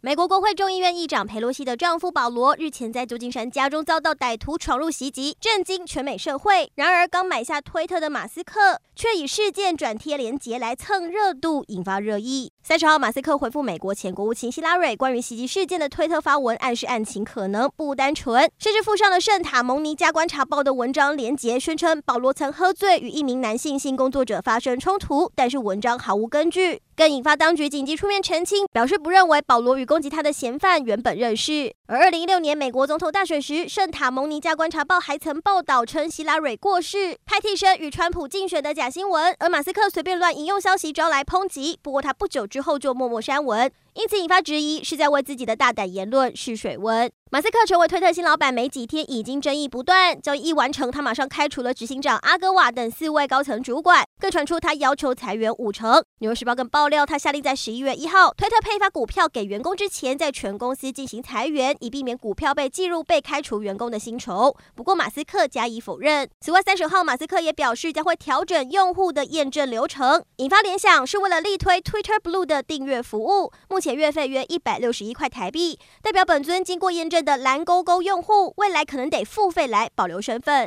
美国国会众议院议长佩洛西的丈夫保罗日前在旧金山家中遭到歹徒闯入袭击，震惊全美社会。然而，刚买下推特的马斯克却以事件转贴连结来蹭热度，引发热议。三十号，马斯克回复美国前国务卿希拉蕊关于袭击事件的推特发文，暗示案情可能不单纯，甚至附上了圣塔蒙尼加观察报的文章连结，宣称保罗曾喝醉与一名男性性工作者发生冲突，但是文章毫无根据。更引发当局紧急出面澄清，表示不认为保罗与攻击他的嫌犯原本认识。而二零一六年美国总统大选时，圣塔蒙尼加观察报还曾报道称希拉蕊过世，派替身与川普竞选的假新闻。而马斯克随便乱引用消息招来抨击，不过他不久之后就默默删文。因此引发质疑，是在为自己的大胆言论试水温。马斯克成为推特新老板没几天，已经争议不断。交易一完成，他马上开除了执行长阿戈瓦等四位高层主管，更传出他要求裁员五成。纽约时报更爆料，他下令在十一月一号，推特配发股票给员工之前，在全公司进行裁员，以避免股票被计入被开除员工的薪酬。不过马斯克加以否认。此外，三十号马斯克也表示将会调整用户的验证流程，引发联想是为了力推 Twitter Blue 的订阅服务。目前。月费约一百六十一块台币，代表本尊经过验证的蓝勾勾用户，未来可能得付费来保留身份。